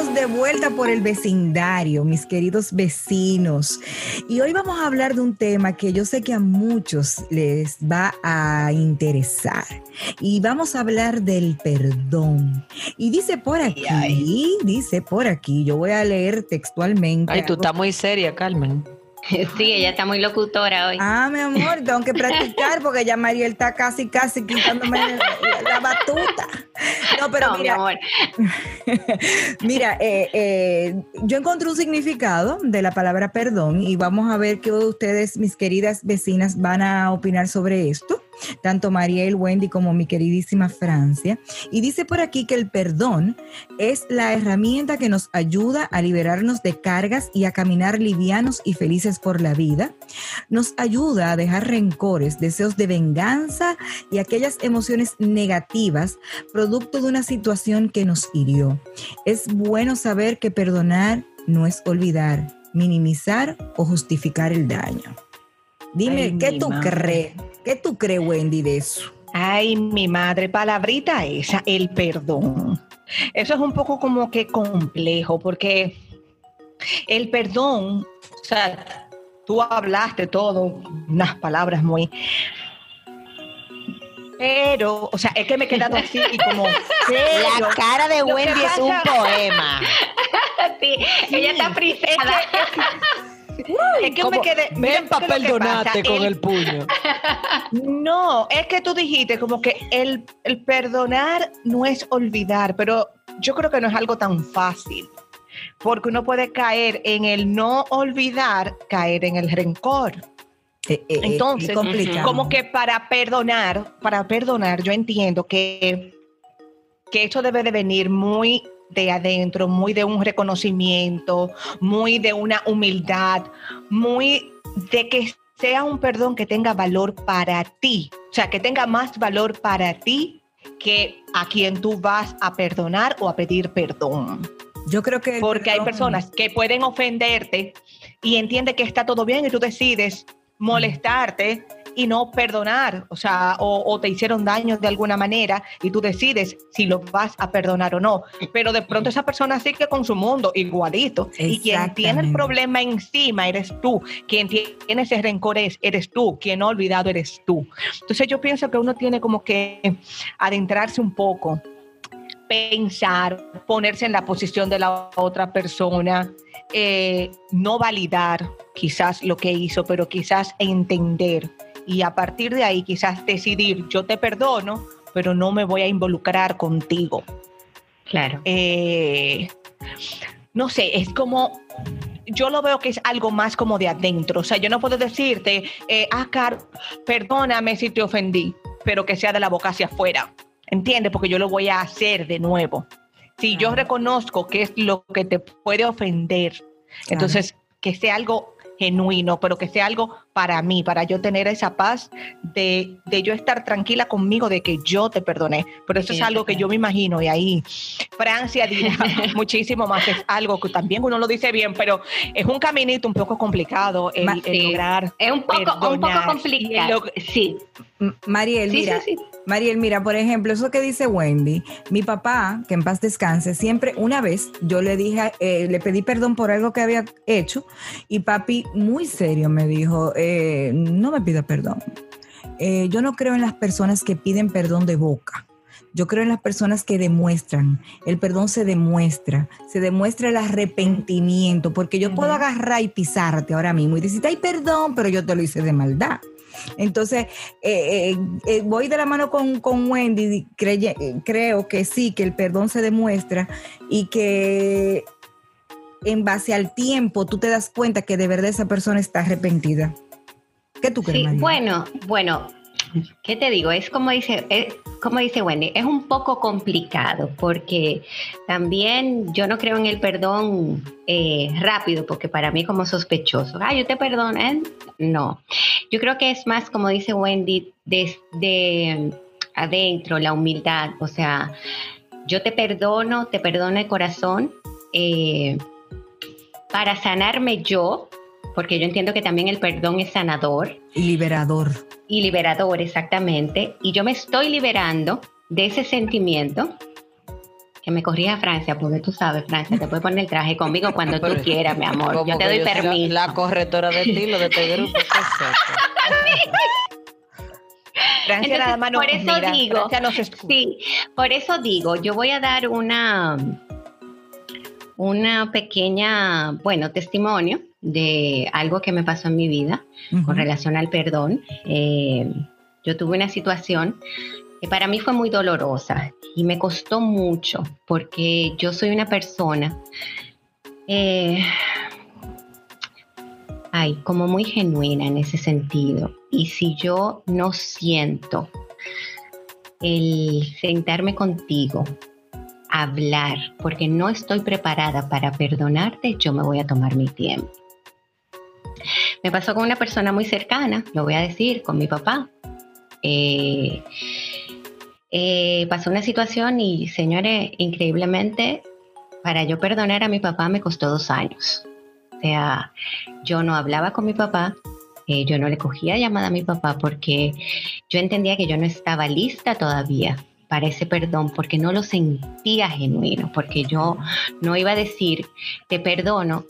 Estamos de vuelta por el vecindario, mis queridos vecinos. Y hoy vamos a hablar de un tema que yo sé que a muchos les va a interesar. Y vamos a hablar del perdón. Y dice por aquí, dice por aquí, yo voy a leer textualmente. Ay, tú estás muy seria, Carmen. Sí, ella está muy locutora hoy. Ah, mi amor, tengo que practicar porque ya Mariel está casi, casi quitándome la, la batuta. No, pero No, mi mira, amor. Mira, eh, eh, yo encontré un significado de la palabra perdón y vamos a ver qué ustedes, mis queridas vecinas, van a opinar sobre esto. Tanto Mariel, Wendy como mi queridísima Francia. Y dice por aquí que el perdón es la herramienta que nos ayuda a liberarnos de cargas y a caminar livianos y felices por la vida. Nos ayuda a dejar rencores, deseos de venganza y aquellas emociones negativas producto de una situación que nos hirió. Es bueno saber que perdonar no es olvidar, minimizar o justificar el daño. Dime, Ay, ¿qué tú madre. crees? ¿Qué tú crees, Wendy, de eso? Ay, mi madre, palabrita esa, el perdón. Eso es un poco como que complejo, porque el perdón, o sea, tú hablaste todo, unas palabras muy... Pero, o sea, es que me he quedado así y como... pero- cara de Wendy es un poema. Sí, ella está frisada. Es que Como, me quedé... Ven para perdonarte con el puño. No, es que tú dijiste como que el, el perdonar no es olvidar, pero yo creo que no es algo tan fácil, porque uno puede caer en el no olvidar, caer en el rencor. Eh, eh, eh, Entonces. Como que para perdonar, para perdonar, yo entiendo que, que eso debe de venir muy de adentro, muy de un reconocimiento, muy de una humildad, muy de que sea un perdón que tenga valor para ti, o sea, que tenga más valor para ti que a quien tú vas a perdonar o a pedir perdón. Yo creo que Porque hay personas que pueden ofenderte y entiende que está todo bien y tú decides molestarte y no perdonar, o sea, o, o te hicieron daño de alguna manera y tú decides si lo vas a perdonar o no. Pero de pronto esa persona sigue con su mundo igualito y quien tiene el problema encima eres tú, quien tiene ese rencor es, eres tú, quien no ha olvidado eres tú. Entonces yo pienso que uno tiene como que adentrarse un poco pensar, ponerse en la posición de la otra persona, eh, no validar quizás lo que hizo, pero quizás entender y a partir de ahí quizás decidir, yo te perdono, pero no me voy a involucrar contigo. Claro. Eh, no sé, es como, yo lo veo que es algo más como de adentro, o sea, yo no puedo decirte, eh, ah, Car, perdóname si te ofendí, pero que sea de la boca hacia afuera. ¿Entiendes? Porque yo lo voy a hacer de nuevo. Si yo reconozco que es lo que te puede ofender, entonces que sea algo genuino, pero que sea algo para mí, para yo tener esa paz de, de yo estar tranquila conmigo de que yo te perdoné. Pero eso es Sí, algo que yo me imagino y ahí Francia dirá muchísimo más. Es algo que también uno lo dice bien, pero es un caminito un poco complicado el, Ma- el sí. lograr. Es un poco, un poco complicado. Sí, Mariel, sí, mira, sí, sí. Mariel, mira, por ejemplo, eso que dice Wendy, mi papá, que en paz descanse, siempre una vez yo le dije, eh, le pedí perdón por algo que había hecho y papi muy serio me dijo, eh, no me pida perdón. Eh, yo no creo en las personas que piden perdón de boca. Yo creo en las personas que demuestran. El perdón se demuestra. Se demuestra el arrepentimiento. Porque yo puedo agarrar y pisarte ahora mismo y decirte, ay, perdón, pero yo te lo hice de maldad. Entonces, eh, eh, eh, voy de la mano con, con Wendy, eh, creo que sí, que el perdón se demuestra y que en base al tiempo tú te das cuenta que de verdad esa persona está arrepentida. ¿Qué tú crees, Sí, María? bueno, bueno, ¿qué te digo? Es como dice, es como dice Wendy, es un poco complicado porque también yo no creo en el perdón eh, rápido, porque para mí como sospechoso, ah, yo te perdono, ¿eh? no. Yo creo que es más como dice Wendy, desde adentro, la humildad, o sea, yo te perdono, te perdono el corazón eh, para sanarme yo, porque yo entiendo que también el perdón es sanador Y liberador. y liberador, exactamente. Y yo me estoy liberando de ese sentimiento. Que me corrija Francia, porque tú sabes, Francia, te puedes poner el traje conmigo cuando tú quieras, mi amor. Yo te doy permiso. La correctora de estilo de este grupo. Francia Entonces, nada más nos por eso mira, digo, nos. Sí, por eso digo, yo voy a dar una, una pequeña, bueno, testimonio de algo que me pasó en mi vida con relación al perdón. Eh, yo tuve una situación que para mí fue muy dolorosa y me costó mucho porque yo soy una persona, eh, ay, como muy genuina en ese sentido. Y si yo no siento el sentarme contigo, hablar, porque no estoy preparada para perdonarte, yo me voy a tomar mi tiempo. Me pasó con una persona muy cercana, lo voy a decir, con mi papá. Eh, eh, pasó una situación y, señores, increíblemente, para yo perdonar a mi papá me costó dos años. O sea, yo no hablaba con mi papá, eh, yo no le cogía llamada a mi papá porque yo entendía que yo no estaba lista todavía para ese perdón, porque no lo sentía genuino, porque yo no iba a decir, te perdono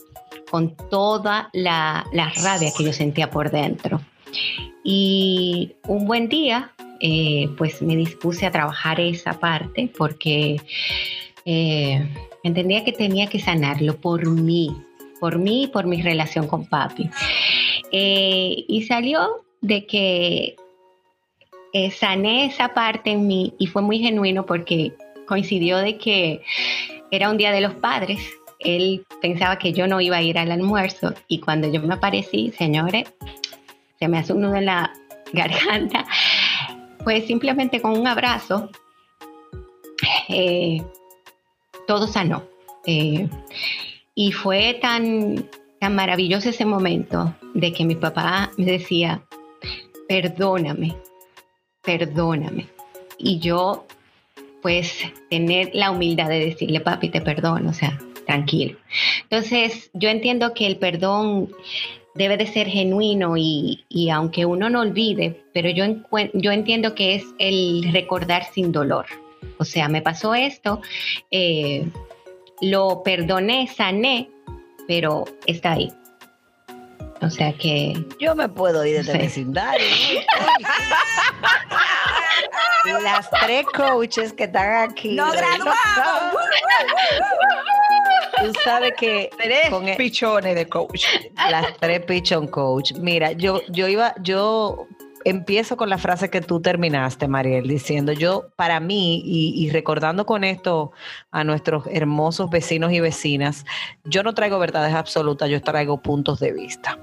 con toda la, la rabia que yo sentía por dentro. Y un buen día, eh, pues me dispuse a trabajar esa parte porque eh, entendía que tenía que sanarlo por mí, por mí y por mi relación con papi. Eh, y salió de que eh, sané esa parte en mí y fue muy genuino porque coincidió de que era un día de los padres. Él pensaba que yo no iba a ir al almuerzo y cuando yo me aparecí, señores, se me hace un en la garganta, pues simplemente con un abrazo, eh, todo sanó. Eh, y fue tan, tan maravilloso ese momento de que mi papá me decía, perdóname, perdóname. Y yo, pues, tener la humildad de decirle, papi, te perdono, o sea, tranquilo. Entonces, yo entiendo que el perdón debe de ser genuino y, y aunque uno no olvide, pero yo, yo entiendo que es el recordar sin dolor. O sea, me pasó esto, eh, lo perdoné, sané, pero está ahí. O sea que Yo me puedo ir de este vecindario. Las tres coaches que están aquí. ¡No graduamos! Tú sabes que Tres con e- pichones de coach. las tres pichon coach. Mira, yo, yo iba, yo empiezo con la frase que tú terminaste, Mariel, diciendo yo, para mí, y, y recordando con esto a nuestros hermosos vecinos y vecinas, yo no traigo verdades absolutas, yo traigo puntos de vista.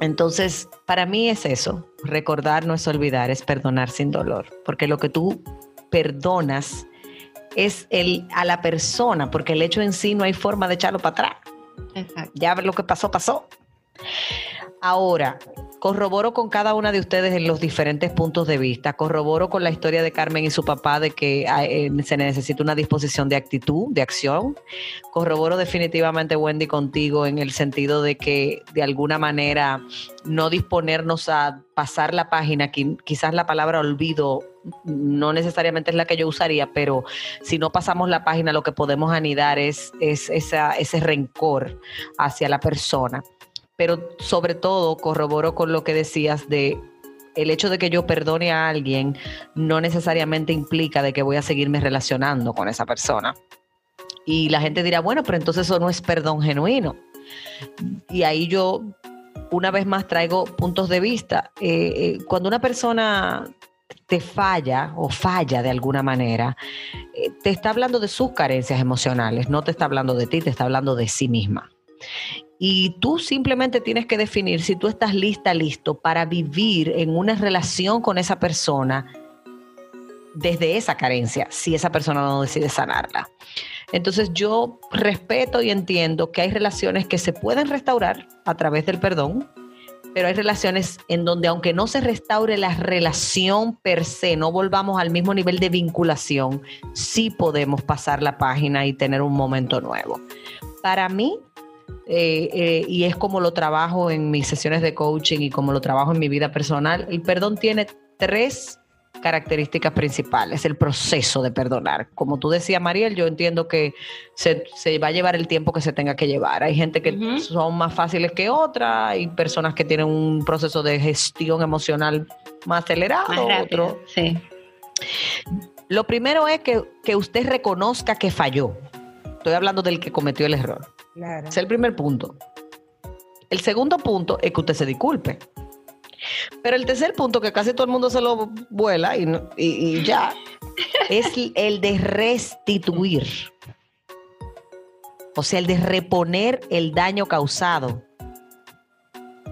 Entonces, para mí es eso, recordar no es olvidar, es perdonar sin dolor, porque lo que tú perdonas es el, a la persona, porque el hecho en sí no hay forma de echarlo para atrás Exacto. ya lo que pasó, pasó. Ahora, corroboro con cada una de ustedes en los diferentes puntos de vista. Corroboro con la historia de Carmen y su papá de que ah, eh, se necesita una disposición de actitud, de acción. Corroboro definitivamente, Wendy, contigo en el sentido de que de alguna manera no disponernos a pasar la página, qui- quizás la palabra olvido no necesariamente es la que yo usaría, pero si no pasamos la página, lo que podemos anidar es, ese rencor hacia la persona pero sobre todo corroboro con lo que decías de el hecho de que yo perdone a alguien no necesariamente implica de que voy a seguirme relacionando con esa persona. Y la gente dirá, bueno, pero entonces eso no es perdón genuino. Y ahí yo una vez más traigo puntos de vista. Eh, eh, cuando una persona te falla o falla de alguna manera, eh, te está hablando de sus carencias emocionales, no te está hablando de ti, te está hablando de sí misma. Y tú simplemente tienes que definir si tú estás lista, listo para vivir en una relación con esa persona desde esa carencia, si esa persona no decide sanarla. Entonces yo respeto y entiendo que hay relaciones que se pueden restaurar a través del perdón, pero hay relaciones en donde aunque no se restaure la relación per se, no volvamos al mismo nivel de vinculación, sí podemos pasar la página y tener un momento nuevo. Para mí, eh, eh, y es como lo trabajo en mis sesiones de coaching y como lo trabajo en mi vida personal, el perdón tiene tres características principales, el proceso de perdonar. Como tú decías, Mariel, yo entiendo que se, se va a llevar el tiempo que se tenga que llevar. Hay gente que son más fáciles que otras, hay personas que tienen un proceso de gestión emocional más acelerado, Más rápido. otro. Sí. Lo primero es que, que usted reconozca que falló. Estoy hablando del que cometió el error. Claro. Ese es el primer punto. El segundo punto es que usted se disculpe. Pero el tercer punto, que casi todo el mundo se lo vuela y, no- y- y ya, es el de restituir. O sea, el de reponer el daño causado.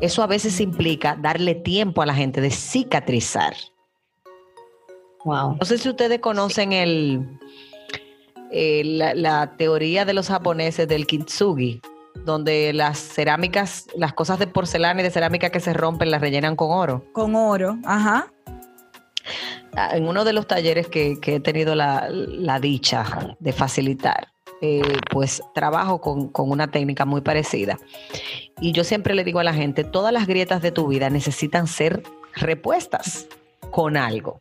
Eso a veces implica darle tiempo a la gente de cicatrizar. Wow. No sé si ustedes conocen el, eh, la, la teoría de los japoneses del kintsugi, donde las cerámicas, las cosas de porcelana y de cerámica que se rompen las rellenan con oro. Con oro, ajá. Ah, En uno de los talleres que, que he tenido la, la dicha de facilitar, eh, pues trabajo con, con una técnica muy parecida. Y yo siempre le digo a la gente, todas las grietas de tu vida necesitan ser repuestas con algo.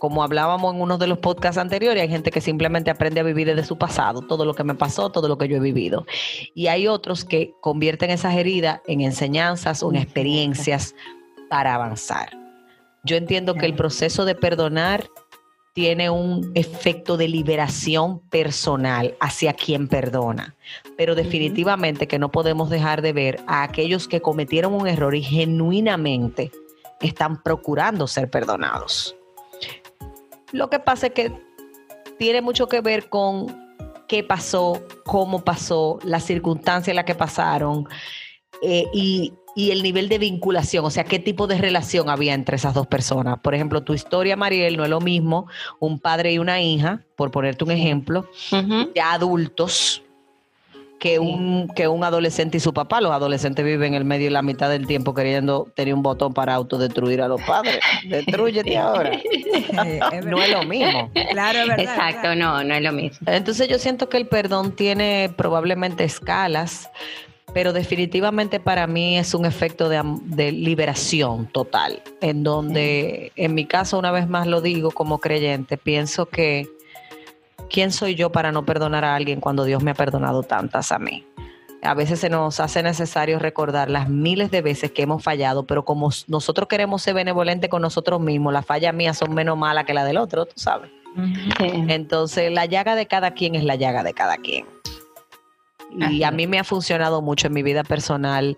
Como hablábamos en uno de los podcasts anteriores, hay gente que simplemente aprende a vivir desde su pasado, todo lo que me pasó, todo lo que yo he vivido. Y hay otros que convierten esas heridas en enseñanzas o en experiencias para avanzar. Yo entiendo que el proceso de perdonar tiene un efecto de liberación personal hacia quien perdona, pero definitivamente que no podemos dejar de ver a aquellos que cometieron un error y genuinamente están procurando ser perdonados. Lo que pasa es que tiene mucho que ver con qué pasó, cómo pasó, las circunstancias en las que pasaron eh, y, y el nivel de vinculación, o sea, qué tipo de relación había entre esas dos personas. Por ejemplo, tu historia, Mariel, no es lo mismo un padre y una hija, por ponerte un ejemplo, ya adultos, que, un, que un adolescente y su papá. Los adolescentes viven en el medio y la mitad del tiempo queriendo tener un botón para autodestruir a los padres. Destruyete ahora. Es No es lo mismo. Claro, es verdad. Exacto, no, no es lo mismo. Entonces yo siento que el perdón tiene probablemente escalas, pero definitivamente para mí es un efecto de, am- de liberación total, en donde en mi caso, una vez más lo digo como creyente, pienso que ¿quién soy yo para no perdonar a alguien cuando Dios me ha perdonado tantas a mí? A veces se nos hace necesario recordar las miles de veces que hemos fallado, pero como nosotros queremos ser benevolentes con nosotros mismos, las fallas mías son menos malas que la del otro, tú sabes. Entonces, la llaga de cada quien es la llaga de cada quien. Y a mí me ha funcionado mucho en mi vida personal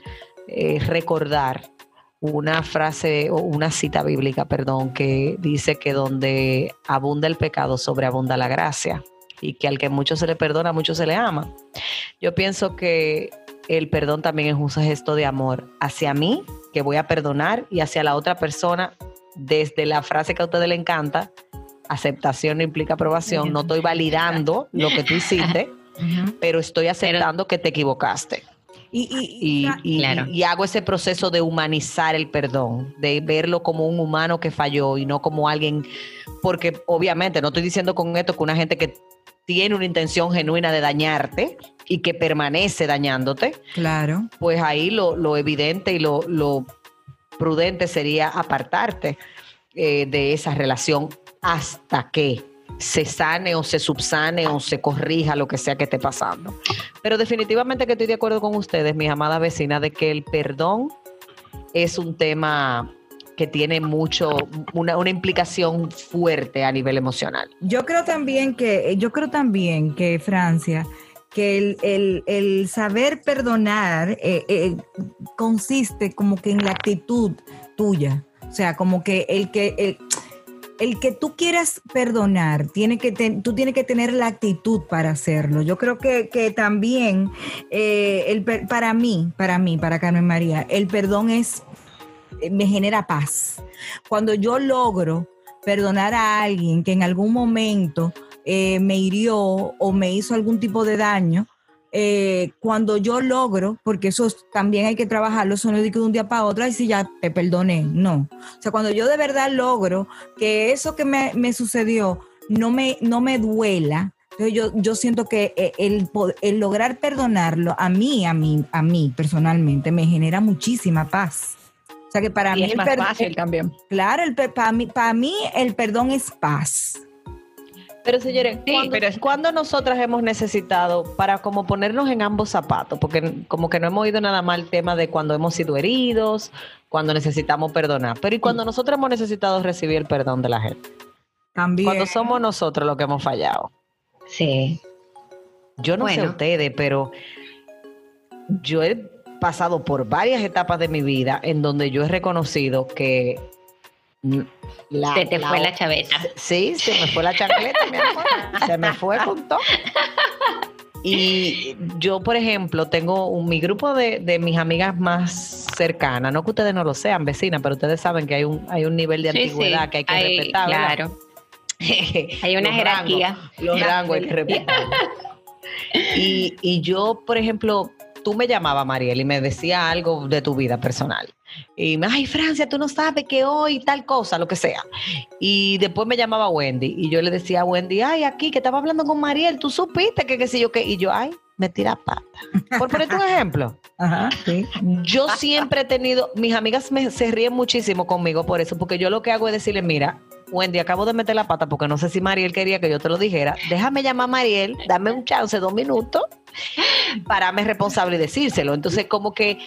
eh, recordar una frase o una cita bíblica, perdón, que dice que donde abunda el pecado, sobreabunda la gracia. Y que al que mucho se le perdona, mucho se le ama. Yo pienso que el perdón también es un gesto de amor hacia mí, que voy a perdonar, y hacia la otra persona, desde la frase que a ustedes le encanta, aceptación no implica aprobación, no estoy validando lo que tú hiciste, pero estoy aceptando que te equivocaste. Y, y- Y, y- y- Claro. y hago ese proceso de humanizar el perdón, de verlo como un humano que falló y no como alguien, porque obviamente no estoy diciendo con esto que una gente que tiene una intención genuina de dañarte y que permanece dañándote, claro. pues ahí lo, lo evidente y lo, lo prudente sería apartarte eh, de esa relación hasta que se sane o se subsane o se corrija lo que sea que esté pasando. Pero definitivamente que estoy de acuerdo con ustedes, mis amadas vecinas, de que el perdón es un tema que tiene mucho, una, una implicación fuerte a nivel emocional. Yo creo también que, yo creo también que Francia, que el, el- el saber perdonar eh, eh, consiste como que en la actitud tuya. O sea, como que el que el que tú quieras perdonar, tiene que ten- tú tienes que tener la actitud para hacerlo. Yo creo que, que también eh, el para mí, para mí, para Carmen María, el perdón es eh, me genera paz. Cuando yo logro perdonar a alguien que en algún momento eh, me hirió o me hizo algún tipo de daño, eh, cuando yo logro, porque eso es- también hay que trabajarlo, eso no es de un día para otro, y si ya te perdoné, no. O sea, cuando yo de verdad logro que eso que me, me sucedió no me, no me duela, entonces yo, yo siento que eh, el, el lograr perdonarlo a mí, a mí, a mí personalmente, me genera muchísima paz. O sea que para Y mí es el más perdón- fácil también. Claro, el, para, mí, para mí el perdón es paz. Pero señores, Sí, ¿cuándo, pero cuándo nosotras hemos necesitado para como ponernos en ambos zapatos? Porque como que no hemos oído nada más el tema de cuando hemos sido heridos, cuando necesitamos perdonar. Pero ¿y cuando nosotros hemos necesitado recibir el perdón de la gente? También. Cuando somos nosotros los que hemos fallado. Sí. Yo no sé Bueno. ustedes, pero yo he pasado por varias etapas de mi vida en donde yo he reconocido que la, Se te fue la chaveta. Sí, se me fue la chancleta, mi amor. Se me fue con todo. Y yo, por ejemplo, tengo un- mi grupo de, de mis amigas más cercanas, no que ustedes no lo sean, vecinas, pero ustedes saben que hay un, hay un nivel de Sí, sí. antigüedad que hay que Hay- respetar. Claro. Hay una Los jerarquía. rangos, los rangos hay que respetar. Y, y yo, por ejemplo, tú me llamabas, Mariel, y me decía algo de tu vida personal. Y me, ay, Francia, tú no sabes que hoy tal cosa, lo que sea. Y después me llamaba Wendy y yo le decía a Wendy, ay, aquí que estaba hablando con Mariel, tú supiste que qué sé yo qué. Y yo, ay, me tira pata. Por ponerte un ejemplo. Ajá, sí. Yo siempre he tenido, mis amigas me, se ríen muchísimo conmigo por eso, porque yo lo que hago es decirle, mira, Wendy, acabo de meter la pata porque no sé si Mariel quería que yo te lo dijera. Déjame llamar a Mariel, dame un chance, dos minutos, para me responsable y decírselo. Entonces, como que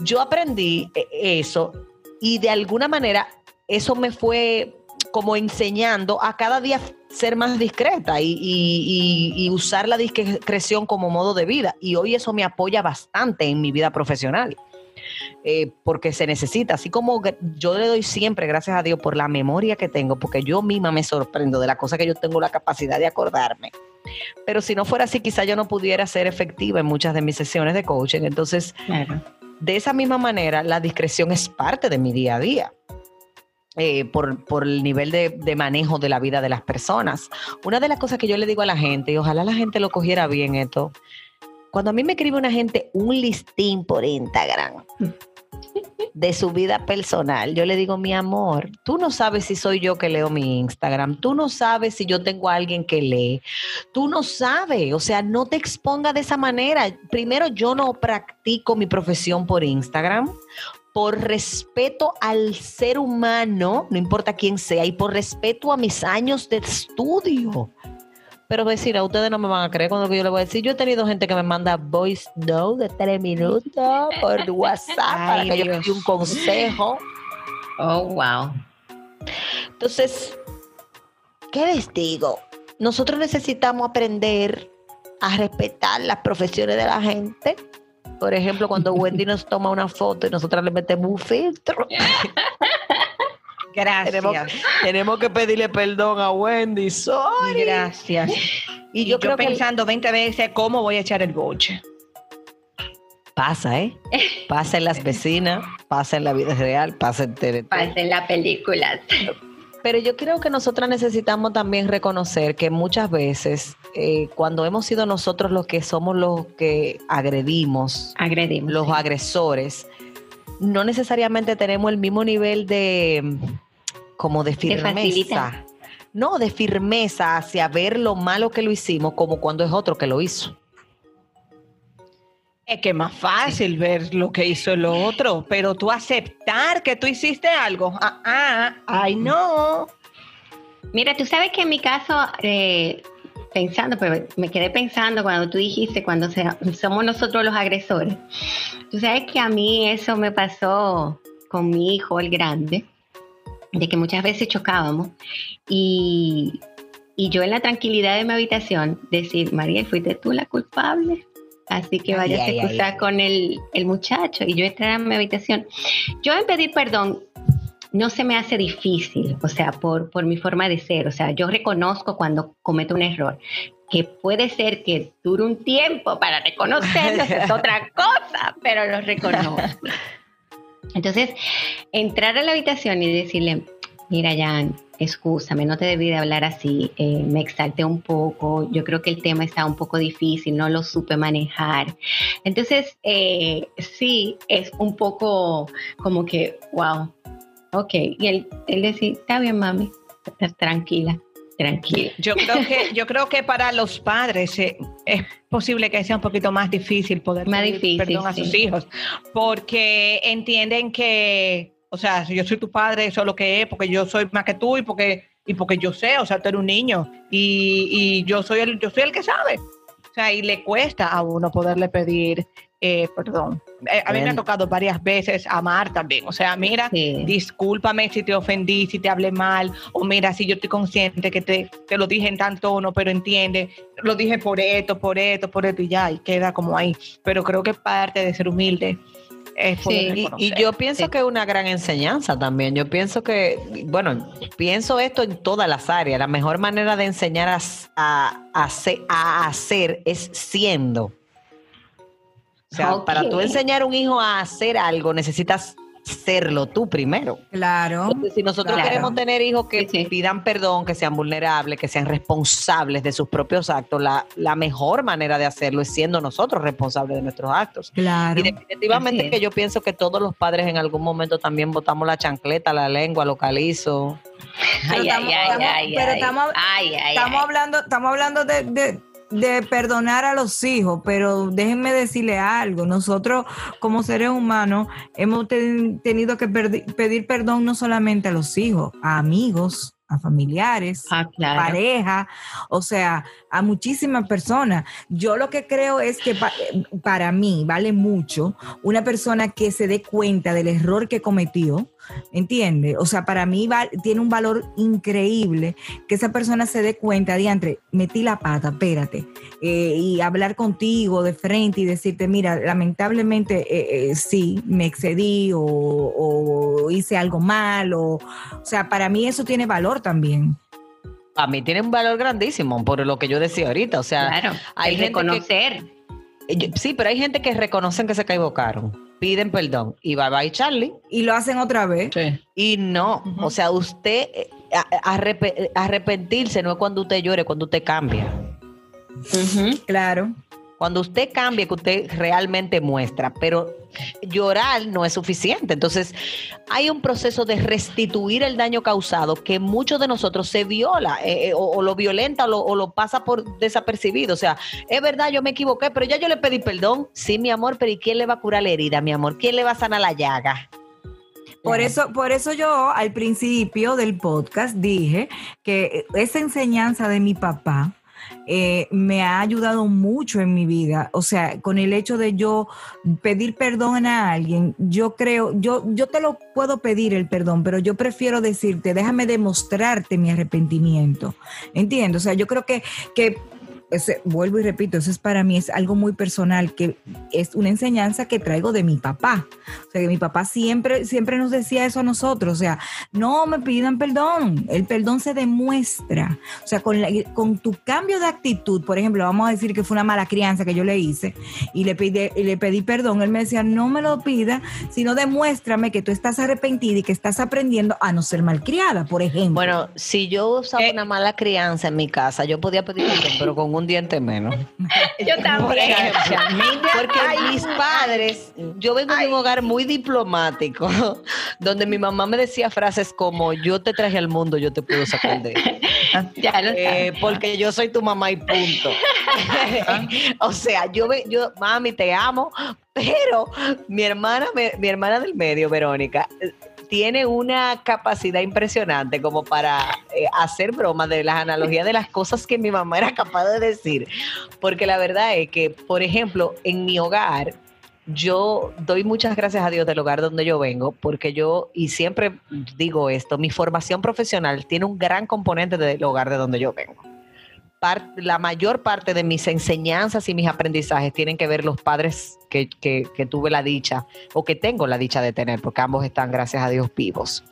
yo aprendí eh, eso y de alguna manera eso me fue como enseñando a cada día ser más discreta y- y usar la discreción como modo de vida. Y hoy eso me apoya bastante en mi vida profesional. Eh, porque se necesita, así como yo le doy siempre gracias a Dios por la memoria que tengo, porque yo misma me sorprendo de la cosa que yo tengo la capacidad de acordarme. Pero si no fuera así, quizá yo no pudiera ser efectiva en muchas de mis sesiones de coaching. Entonces, Claro. de esa misma manera, la discreción es parte de mi día a día. eh, por, por el nivel de, de manejo de la vida de las personas. Una de las cosas que yo le digo a la gente, y ojalá la gente lo cogiera bien esto, cuando a mí me escribe una gente un listín por Instagram de su vida personal, yo le digo, mi amor, tú no sabes si soy yo que leo mi Instagram, tú no sabes si yo tengo a alguien que lee, tú no sabes, o sea, no te exponga de esa manera. Primero, yo no practico mi profesión por Instagram. Por respeto al ser humano, no importa quién sea, y por respeto a mis años de estudio. Pero decir, a ustedes no me van a creer cuando yo les voy a decir. Yo he tenido gente que me manda voice note de tres minutos por WhatsApp para Ay, que yo me dé un consejo. Oh, wow. Entonces, ¿qué les digo? Nosotros necesitamos aprender a respetar las profesiones de la gente. Por ejemplo, cuando Wendy nos toma una foto y nosotros le metemos un filtro, Gracias. tenemos, tenemos que pedirle perdón a Wendy. Sorry. Gracias. Y Y yo yo, creo que pensando 20 veces cómo voy a echar el boche. pasa, ¿eh? Pasa en las vecinas, pasa en la vida real, pasa en tele. Pasa en la película. Pero yo creo que nosotras necesitamos también reconocer que muchas veces, eh, cuando hemos sido nosotros los que somos los que agredimos, Agredimos. los sí. agresores, no necesariamente tenemos el mismo nivel de como de firmeza. no, de firmeza hacia ver lo malo que lo hicimos como cuando es otro que lo hizo. Es que es más fácil ver lo que hizo el otro, pero tú aceptar que tú hiciste algo. Ah, ah, ay, no. Mira, tú sabes que en mi caso, eh, pensando, pero me quedé pensando cuando tú dijiste, cuando sea- somos nosotros los agresores. Tú sabes que a mí eso me pasó con mi hijo, el grande, de que muchas veces chocábamos y, y yo en la tranquilidad de mi habitación decir, Mariel, fuiste tú la culpable. Así que Ay, vayas a ay, excusar ay. con el, el muchacho. Y yo entrar a mi habitación. Yo en pedir perdón no se me hace difícil, o sea, por, por mi forma de ser. O sea, yo reconozco cuando cometo un error. Que puede ser que dure un tiempo para reconocerlo, es otra cosa, pero lo reconozco. Entonces, entrar a la habitación y decirle, mira, Jan, excúsame, no te debí de hablar así, eh, me exalté un poco, yo creo que el tema está un poco difícil, no lo supe manejar. Entonces, eh, sí, es un poco como que, wow, ok, y él, él decía, está bien, mami, tranquila, tranquila. Yo creo que, yo creo que para los padres eh, es posible que sea un poquito más difícil poder Más pedir difícil, perdón a sí. sus hijos, porque entienden que, o sea, si yo soy tu padre, eso es lo que es, porque yo soy más que tú y porque, y porque yo sé, o sea, tú eres un niño y, y yo soy el, yo soy el que sabe. O sea, y le cuesta a uno poderle pedir eh, perdón. Eh, a mí me ha tocado varias veces amar también. O sea, mira, Sí. discúlpame si te ofendí, si te hablé mal, o mira, si yo estoy consciente que te, te lo dije en tal tono, pero entiende, lo dije por esto, por esto, por esto, y ya, y queda como ahí. Pero creo que parte de ser humilde es Sí. Y, yo pienso Sí. que es una gran enseñanza también. Yo pienso que, bueno, pienso esto en todas las áreas. La mejor manera de enseñar a, a- a hacer, a hacer es siendo. O sea, para tú enseñar a un hijo a hacer algo, necesitas serlo tú primero. Claro. Entonces, si nosotros Claro. queremos tener hijos que Sí, sí. pidan perdón, que sean vulnerables, que sean responsables de sus propios actos, la, la mejor manera de hacerlo es siendo nosotros responsables de nuestros actos. Claro. Y definitivamente es. que yo pienso que todos los padres en algún momento también botamos la chancleta, la lengua, lo calizo. Pero Ay, estamos- ay, ay, estamos- ay, pero ay. estamos- Ay, ay, Estamos ay. hablando, estamos hablando de, de- de perdonar a los hijos, pero déjenme decirle algo. Nosotros, como seres humanos, hemos ten- tenido que pedir perdón no solamente a los hijos, a amigos, a familiares, Ah, claro. pareja, o sea, a muchísimas personas. Yo lo que creo es que pa- para mí vale mucho una persona que se dé cuenta del error que cometió, ¿entiende? O sea, para mí va- tiene un valor increíble que esa persona se dé cuenta, diantre, metí la pata, espérate, eh, y hablar contigo de frente y decirte, mira, lamentablemente eh, eh, sí, me excedí o, o hice algo mal, o, o sea, para mí eso tiene valor también. A mí tiene un valor grandísimo, por lo que yo decía ahorita. O sea, Claro, hay gente que- reconocer. eh, yo- sí, pero hay gente que reconocen que se equivocaron, piden perdón y bye bye Charlie. Y lo hacen otra vez. Y no, o sea, usted eh, arrep- arrepentirse no es cuando usted llore, cuando usted cambia. Claro. Cuando usted cambia, que usted realmente muestra, pero llorar no es suficiente. Entonces, hay un proceso de restituir el daño causado que muchos de nosotros se viola eh, eh, o, o lo violenta o lo, o lo pasa por desapercibido. O sea, es verdad, yo me equivoqué, pero ya yo le pedí perdón. Sí, mi amor, pero ¿y quién le va a curar la herida, mi amor? ¿Quién le va a sanar la llaga? Por eso, por eso yo al principio del podcast dije que esa enseñanza de mi papá eh, me ha ayudado mucho en mi vida. O sea, con el hecho de yo pedir perdón a alguien, yo creo, yo, yo te lo puedo pedir el perdón, pero yo prefiero decirte, déjame demostrarte mi arrepentimiento. ¿Entiendes? O sea, yo creo que, que ese- vuelvo y repito, eso es para mí, es algo muy personal, que es una enseñanza que traigo de mi papá. O sea, que mi papá siempre, siempre nos decía eso a nosotros, o sea, no me pidan perdón, el perdón se demuestra. O sea, con, la- con tu cambio de actitud, por ejemplo, vamos a decir que fue una mala crianza que yo le hice y le, pide, y le pedí perdón, él me decía, no me lo pida, sino demuéstrame que tú estás arrepentida y que estás aprendiendo a no ser malcriada, por ejemplo. Bueno, si yo usaba Eh. una mala crianza en mi casa, yo podía pedir perdón, pero con un diente menos. Yo Por también. ejemplo, porque mis padres, yo vengo de un hogar muy diplomático, donde mi mamá me decía frases como, yo te traje al mundo, yo te puedo sacar de. Ya lo Eh, porque yo soy tu mamá y punto. o sea, yo, ve- yo, mami, te amo, pero mi hermana, mi hermana del medio, Verónica, tiene una capacidad impresionante como para eh, hacer broma de las analogías de las cosas que mi mamá era capaz de decir. Porque la verdad es que, por ejemplo, en mi hogar, yo doy muchas gracias a Dios del hogar donde yo vengo, porque yo, y siempre digo esto, mi formación profesional tiene un gran componente del hogar de donde yo vengo. Par- la mayor parte de mis enseñanzas y mis aprendizajes tienen que ver los padres que, que- que tuve la dicha o que tengo la dicha de tener, porque ambos están, gracias a Dios, vivos.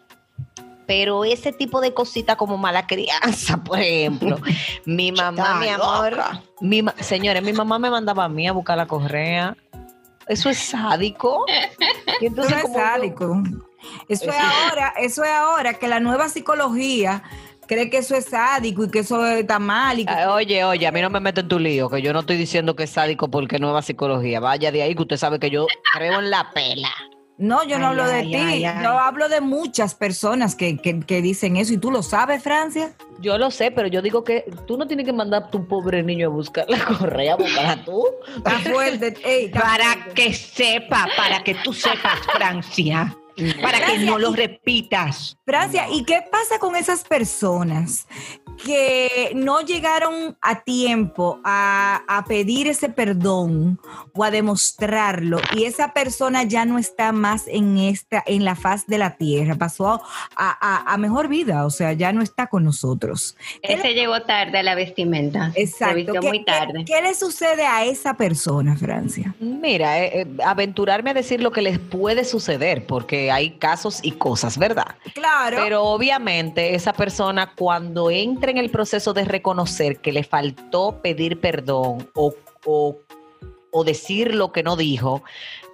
Pero ese tipo de cosita como mala crianza, por ejemplo, mi mamá, mi amor, mi ma- señores, mi mamá me mandaba a mí a buscar la correa. Eso es sádico. Y Eso entonces, es yo- sádico. Eso es ahora, eso es ahora que la nueva psicología cree que eso es sádico y que eso está mal y que Ah, Oye, oye, a mí no me meto en tu lío, que yo no estoy diciendo que es sádico porque nueva psicología. Vaya de ahí que usted sabe que yo creo en la pela. no, yo no Ay, hablo de ay, ti, ay, ay. yo hablo de muchas personas que, que, que dicen eso y tú lo sabes, Francia. Yo lo sé, pero yo digo que tú no tienes que mandar a tu pobre niño a buscar la correa, búscala tú. Está fuerte. ey, está Para fuerte. que sepa, para que tú sepas, Francia. Para que no lo repitas. Francia, ¿y qué pasa con esas personas que no llegaron a tiempo a, a pedir ese perdón o a demostrarlo y esa persona ya no está más en esta en la faz de la tierra, pasó a, a- a mejor vida, o sea, ya no está con nosotros? ¿Qué le- Ese llegó tarde a la vestimenta. Se Exacto. vistió ¿Qué, muy qué- tarde. qué le sucede a esa persona, Francia? Mira, eh, eh, aventurarme a decir lo que les puede suceder, porque hay casos y cosas, ¿verdad? Claro. Pero obviamente esa persona cuando entra en el proceso de reconocer que le faltó pedir perdón o, o- decir lo que no dijo,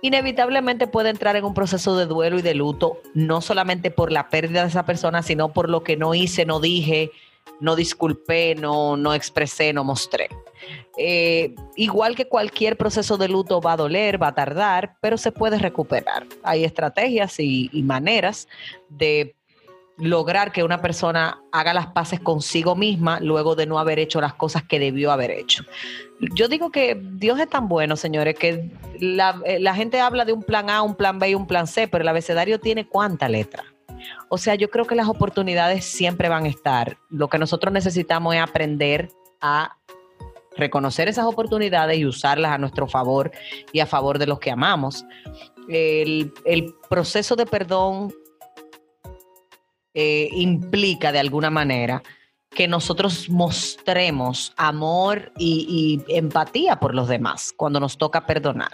inevitablemente puede entrar en un proceso de duelo y de luto, no solamente por la pérdida de esa persona, sino por lo que no hice, no dije, no disculpé, no, no expresé, no mostré. Eh, igual que cualquier proceso de luto va a doler, va a tardar, pero se puede recuperar. Hay estrategias y maneras de lograr que una persona haga las paces consigo misma luego de no haber hecho las cosas que debió haber hecho. Yo digo que Dios es tan bueno, señores, que la, eh, la gente habla de un plan A, un plan B y un plan C, pero el abecedario tiene cuánta letra. O sea, yo creo que las oportunidades siempre van a estar. Lo que nosotros necesitamos es aprender a reconocer esas oportunidades y usarlas a nuestro favor y a favor de los que amamos. El proceso de perdón eh, implica de alguna manera que nosotros mostremos amor y, y empatía por los demás cuando nos toca perdonar.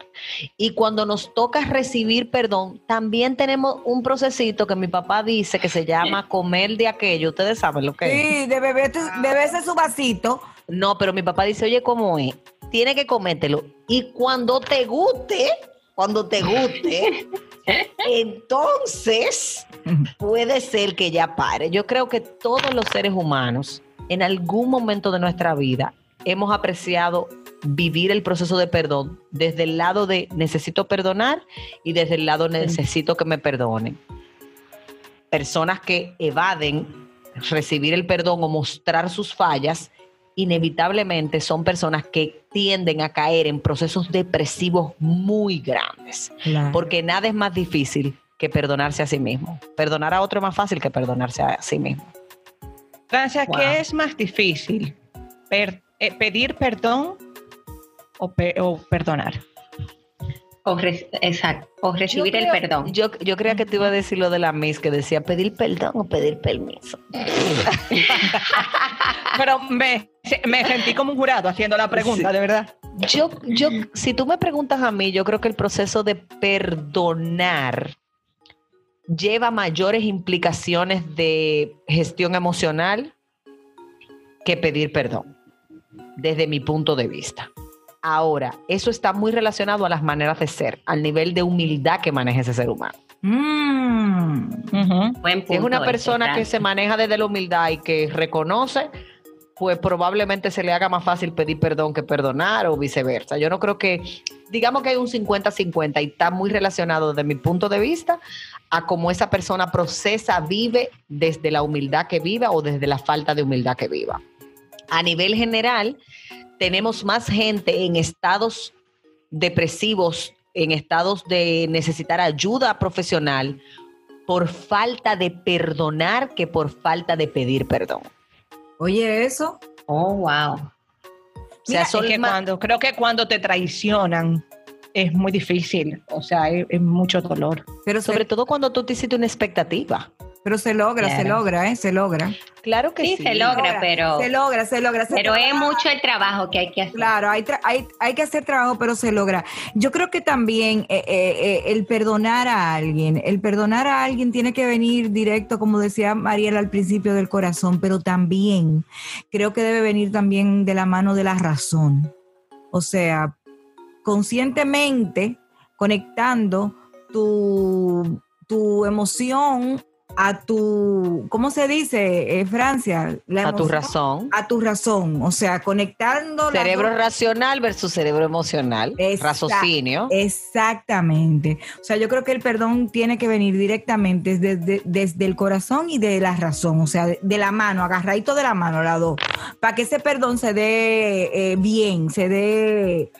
Y cuando nos toca recibir perdón, también tenemos un procesito que mi papá dice que se llama comer de aquello. Ustedes saben lo que es. Sí, de beberte, beberse su vasito. No, pero mi papá dice, oye, ¿cómo es? Tiene que comértelo. Y cuando te guste, cuando te guste, entonces puede ser que ya pare. Yo creo que todos los seres humanos, en algún momento de nuestra vida, hemos apreciado vivir el proceso de perdón desde el lado de necesito perdonar y desde el lado necesito que me perdonen. Personas que evaden recibir el perdón o mostrar sus fallas, inevitablemente son personas que tienden a caer en procesos depresivos muy grandes, Claro. porque nada es más difícil que perdonarse a sí mismo. Perdonar a otro es más fácil que perdonarse a sí mismo. Francia, Wow. ¿qué es más difícil? Per- eh, ¿Pedir perdón o, pe- o perdonar? O re- exacto. O recibir el perdón. Yo, yo creía que te iba a decir lo de la Miss, que decía pedir perdón o pedir permiso. Pero se- me sentí como un jurado haciendo la pregunta, de verdad. Yo, yo, si tú me preguntas a mí, yo creo que el proceso de perdonar lleva mayores implicaciones de gestión emocional que pedir perdón, desde mi punto de vista. Ahora, eso está muy relacionado a las maneras de ser, al nivel de humildad que maneja ese ser humano. Mm. Buen Si es una persona que se maneja desde la humildad y que reconoce, pues probablemente se le haga más fácil pedir perdón que perdonar o viceversa. Yo no creo que, digamos que hay un 50-50 y está muy relacionado desde mi punto de vista a cómo esa persona procesa, vive desde la humildad que viva o desde la falta de humildad que viva. A nivel general, tenemos más gente en estados depresivos, en estados de necesitar ayuda profesional por falta de perdonar que por falta de pedir perdón. Oye, eso. Oh, wow. O sea, Mira, es que cuando, creo que cuando te traicionan es muy difícil, o sea, es, es mucho dolor. Pero se, sobre todo cuando tú te hiciste una expectativa. pero se logra, se logra, ¿eh? Se logra. Claro que sí. Sí, se logra, pero, Se logra, se logra. se pero es mucho el trabajo que hay que hacer. Claro, hay, tra- hay, hay que hacer trabajo, pero se logra. Yo creo que también eh, eh, eh, el perdonar a alguien, el perdonar a alguien tiene que venir directo, como decía Mariela al principio, del corazón, pero también creo que debe venir también de la mano de la razón. O sea, conscientemente conectando tu, tu emoción a tu, ¿cómo se dice, eh, Francia? La A tu razón. a tu razón, o sea, conectando Cerebro racional versus cerebro emocional. Exacto. Raciocinio. Exactamente. O sea, yo creo que el perdón tiene que venir directamente desde, desde el corazón y de la razón, o sea, de, de la mano, agarradito de la mano, las dos, para que ese perdón se dé eh, bien, se dé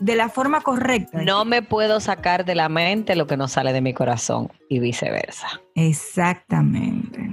de la forma correcta. No me puedo sacar de la mente lo que no sale de mi corazón y viceversa. Exactamente.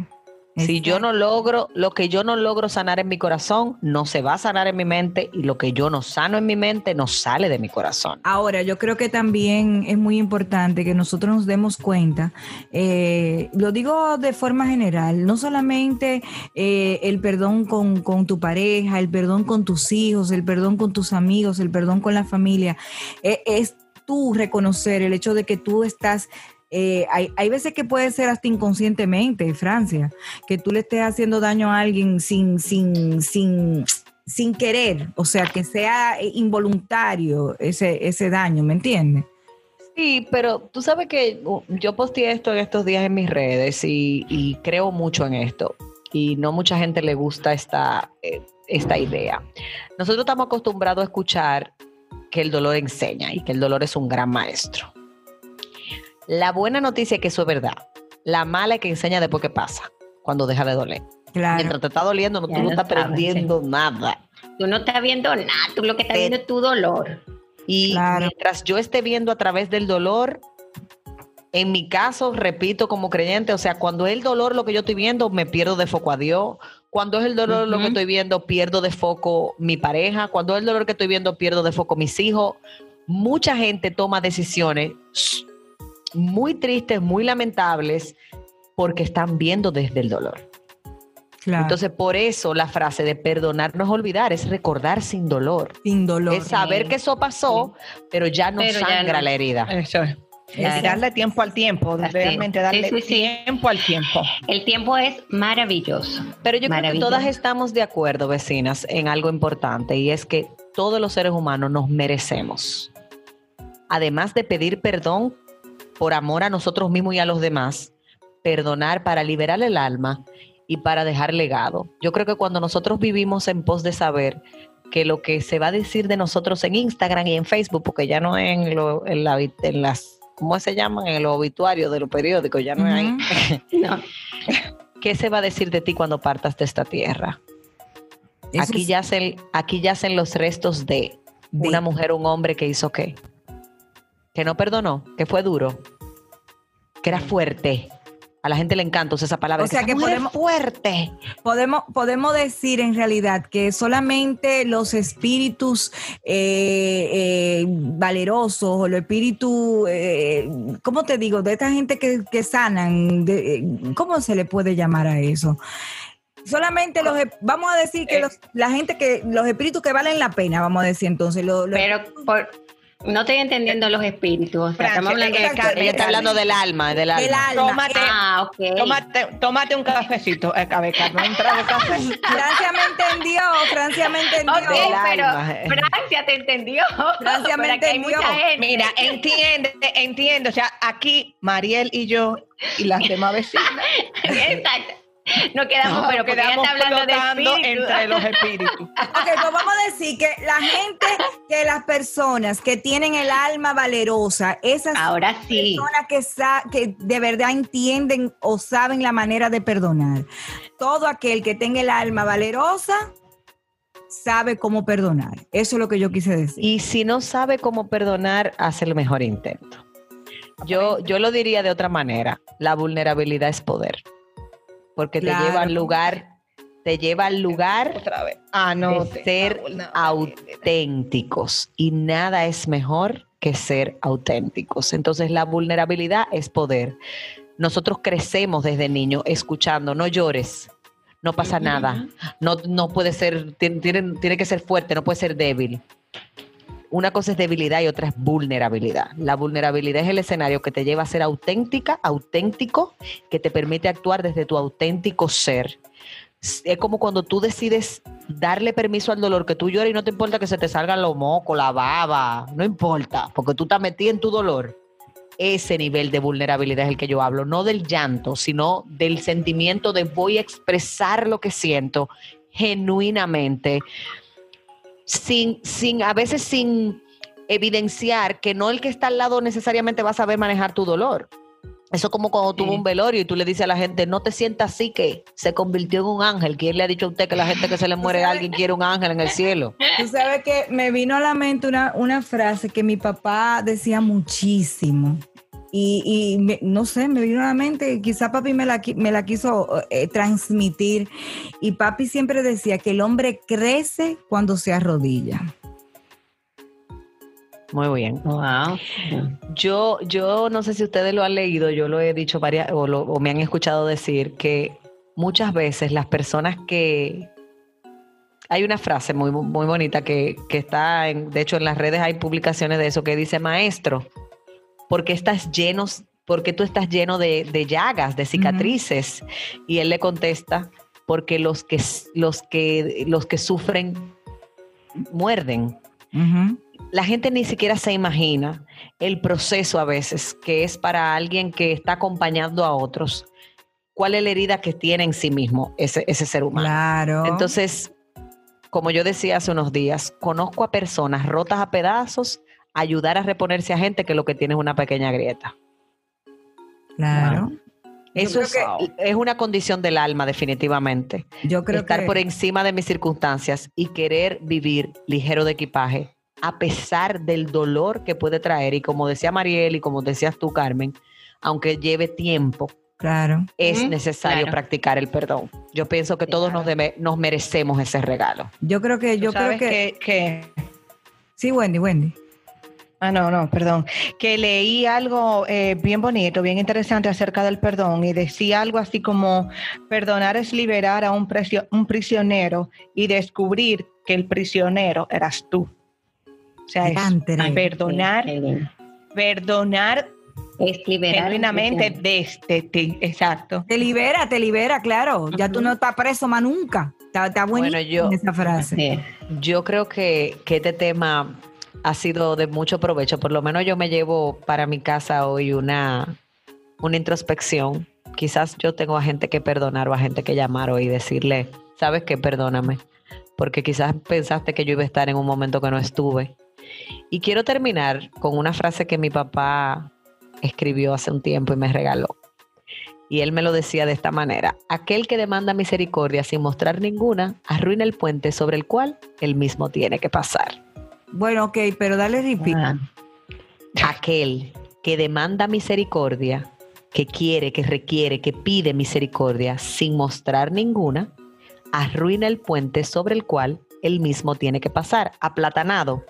Si yo no logro, lo que yo no logro sanar en mi corazón, no se va a sanar en mi mente y lo que yo no sano en mi mente no sale de mi corazón. Ahora, yo creo que también es muy importante que nosotros nos demos cuenta, eh, lo digo de forma general, no solamente eh, el perdón con, con tu pareja, el perdón con tus hijos, el perdón con tus amigos, el perdón con la familia, eh, es tú reconocer el hecho de que tú estás... eh, hay, hay veces que puede ser hasta inconscientemente, Francia, que tú le estés haciendo daño a alguien sin, sin, sin, sin querer, o sea, que sea involuntario ese, ese daño, ¿me entiendes? Sí, pero tú sabes que uh, yo posteé esto en estos días en mis redes y, y creo mucho en esto. Y no mucha gente le gusta esta, eh, esta idea. Nosotros estamos acostumbrados a escuchar que el dolor enseña y que el dolor es un gran maestro. La buena noticia es que eso es verdad. La mala es que enseña después que pasa, cuando deja de doler. Claro. Mientras te está doliendo, no, tú no estás sabes, aprendiendo nada. Tú no estás viendo nada, tú lo que estás Pero- viendo es tu dolor. Y Claro. mientras yo esté viendo a través del dolor, en mi caso, repito como creyente, o sea, cuando es el dolor lo que yo estoy viendo, me pierdo de foco a Dios. Cuando es el dolor lo que estoy viendo, pierdo de foco mi pareja. Cuando es el dolor que estoy viendo, pierdo de foco mis hijos. Mucha gente toma decisiones muy tristes, muy lamentables, porque están viendo desde el dolor. claro. Entonces, por eso la frase de perdonar no es olvidar, es recordar sin dolor. sin dolor. Es saber Sí. que eso pasó, pero ya no Pero ya sangra no. la herida. Eso es. Claro. Y darle tiempo al tiempo, realmente darle Sí, sí, sí. tiempo al tiempo. El tiempo es maravilloso. Pero yo creo que todas estamos de acuerdo, vecinas, en algo importante y es que todos los seres humanos nos merecemos. Además de pedir perdón por amor a nosotros mismos y a los demás, perdonar para liberar el alma y para dejar legado. Yo creo que cuando nosotros vivimos en pos de saber que lo que se va a decir de nosotros en Instagram y en Facebook, porque ya no es en, lo- en la- en las, ¿cómo se llaman? En los obituarios de los periódicos, ya no. Ujú. No. ¿Qué se va a decir de ti cuando partas de esta tierra? Eso Aquí, es- yacen, aquí yacen los restos de De- una mujer o un hombre que hizo qué? Que no perdonó, que fue duro, que era fuerte. A la gente le encanta usar esa palabra. O sea que podemos- fuerte. Podemos, podemos decir en realidad que solamente los espíritus eh, eh, valerosos o los espíritus, eh, ¿cómo te digo? De esta gente que, que sanan, de- eh, ¿cómo se le puede llamar a eso? solamente los, e- vamos a decir que Eh. los, la gente que, los espíritus que valen la pena, vamos a decir entonces. lo- lo- Pero por, no estoy entendiendo los espíritus. O sea, Francia, estamos hablando eh, de Exacto. Ella está hablando del alma, del alma. del alma. Tómate, Ah, ok. tómate, tómate un cafecito. Eh, a ver, Carmen, un trago de café. Francia me entendió, Francia me entendió. Ok, Del pero alma. Francia te entendió. Francia me entendió. Mira, entiende, entiende. O sea, aquí Mariel y yo y las demás vecinas Exacto. No quedamos, pero porque ella quedamos está hablando de entre los espíritus. Ok, pues vamos a decir que la gente, que las personas que tienen el alma valerosa, esas Ahora sí. personas que, sa- que de verdad entienden o saben la manera de perdonar. Todo aquel que tenga el alma valerosa sabe cómo perdonar. Eso es lo que yo quise decir. Y si no sabe cómo perdonar, hace el mejor intento. Yo, yo lo diría de otra manera. La vulnerabilidad es poder. Porque Claro. te lleva al lugar, te lleva al lugar Otra vez. Ah, no. de ser no, no, auténticos. Y nada es mejor que ser auténticos. Entonces la vulnerabilidad es poder. Nosotros crecemos desde niños escuchando, no llores, no pasa nada, no, no puede ser, tiene, tiene- tiene que ser fuerte, no puede ser débil. Una cosa es debilidad y otra es vulnerabilidad. La vulnerabilidad es el escenario que te lleva a ser auténtica, auténtico, que te permite actuar desde tu auténtico ser. Es como cuando tú decides darle permiso al dolor, que tú llores y no te importa que se te salgan los mocos, la baba, no importa, porque tú estás metida en tu dolor. Ese nivel de vulnerabilidad es el que yo hablo, no del llanto, sino del sentimiento de voy a expresar lo que siento genuinamente, sin, sin, a veces sin evidenciar que no el que está al lado necesariamente va a saber manejar tu dolor. Eso como cuando tuvo un velorio y tú le dices a la gente, no te sientas así que se convirtió en un ángel. ¿Quién le ha dicho a usted que la gente que se le muere a alguien quiere un ángel en el cielo? Tú sabes que me vino a la mente una, una frase que mi papá decía muchísimo. Y, y me- no sé, me vino a la mente, quizá papi me la, qui- me la quiso eh, transmitir. Y papi siempre decía que el hombre crece cuando se arrodilla. Muy bien. Wow. Yo, yo no sé si ustedes lo han leído, yo lo he dicho varias, o, lo- o me han escuchado decir que muchas veces las personas que hay una frase muy, muy bonita que, que está en, de hecho en las redes hay publicaciones de eso que dice maestro, porque estás llenos, porque tú estás lleno de, de llagas, de cicatrices, y él le contesta, porque los que los que los que sufren muerden la gente ni siquiera se imagina el proceso a veces que es para alguien que está acompañando a otros. ¿Cuál es la herida que tiene en sí mismo ese, ese ser humano? Claro. Entonces, como yo decía hace unos días, conozco a personas rotas a pedazos, ayudar a reponerse a gente que lo que tiene es una pequeña grieta. claro. Eso es, una condición del alma, definitivamente. Yo creo Estar que por encima de mis circunstancias y querer vivir ligero de equipaje, a pesar del dolor que puede traer. Y como decía Mariel y como decías tú, Carmen, aunque lleve tiempo, claro. es necesario claro. practicar el perdón. Yo pienso que todos nos, debe- nos merecemos ese regalo. Yo creo que yo creo que, que sí, Wendy, Wendy. Ah, no, no, perdón. Que leí algo eh, bien bonito, bien interesante acerca del perdón y decía algo así como, perdonar es liberar a un, presio- un prisionero y descubrir que el prisionero eras tú. O sea, es perdonar, perdonar Es liberar. genuinamente desde ti. Exacto. Te libera, te libera, claro. Ya tú no estás preso más nunca. Está, está Bueno, yo- esa frase. Sí. Yo creo que, que este tema ha sido de mucho provecho. Por lo menos yo me llevo para mi casa hoy una, una introspección. Quizás yo tengo a gente que perdonar o a gente que llamar hoy y decirle, ¿sabes qué? Perdóname. Porque quizás pensaste que yo iba a estar en un momento que no estuve. Y quiero terminar con una frase que mi papá escribió hace un tiempo y me regaló. Y él me lo decía de esta manera, aquel que demanda misericordia sin mostrar ninguna, arruina el puente sobre el cual él mismo tiene que pasar. Bueno, ok, pero dale repeat. Ah, Aquel que demanda misericordia, que quiere, que requiere, que pide misericordia sin mostrar ninguna, arruina el puente sobre el cual él mismo tiene que pasar. Aplatanado,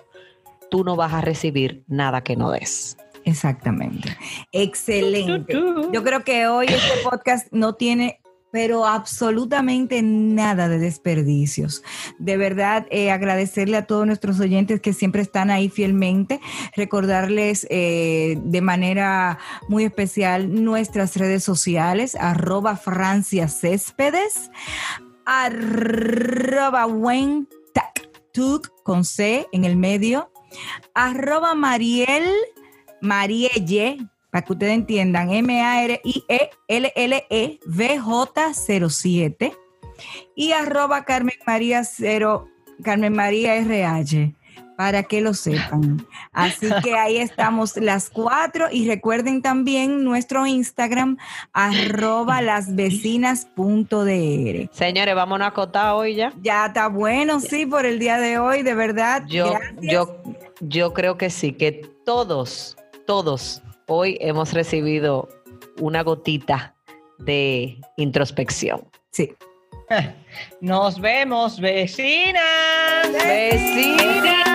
tú no vas a recibir nada que no des. Exactamente. Excelente. Yo creo que hoy este podcast no tiene pero absolutamente nada de desperdicios. De verdad, eh, agradecerle a todos nuestros oyentes que siempre están ahí fielmente, recordarles eh, de manera muy especial nuestras redes sociales, arroba Francia Céspedes, arroba Tuk con C en el medio, arroba Mariel, Marielle, para que ustedes entiendan, M-A-R-I-E-L-L-E-V-J-07 y arroba Carmen María 0, Carmen María RH, para que lo sepan. Así que ahí estamos las cuatro y recuerden también nuestro Instagram, arroba lasvecinas.dr. Señores, vamos a acotar hoy ya. Ya está bueno, sí, por el día de hoy, de verdad. Yo, gracias. yo, yo creo que sí, que todos, todos hoy hemos recibido una gotita de introspección. Sí. Nos vemos, vecinas. Vecinas.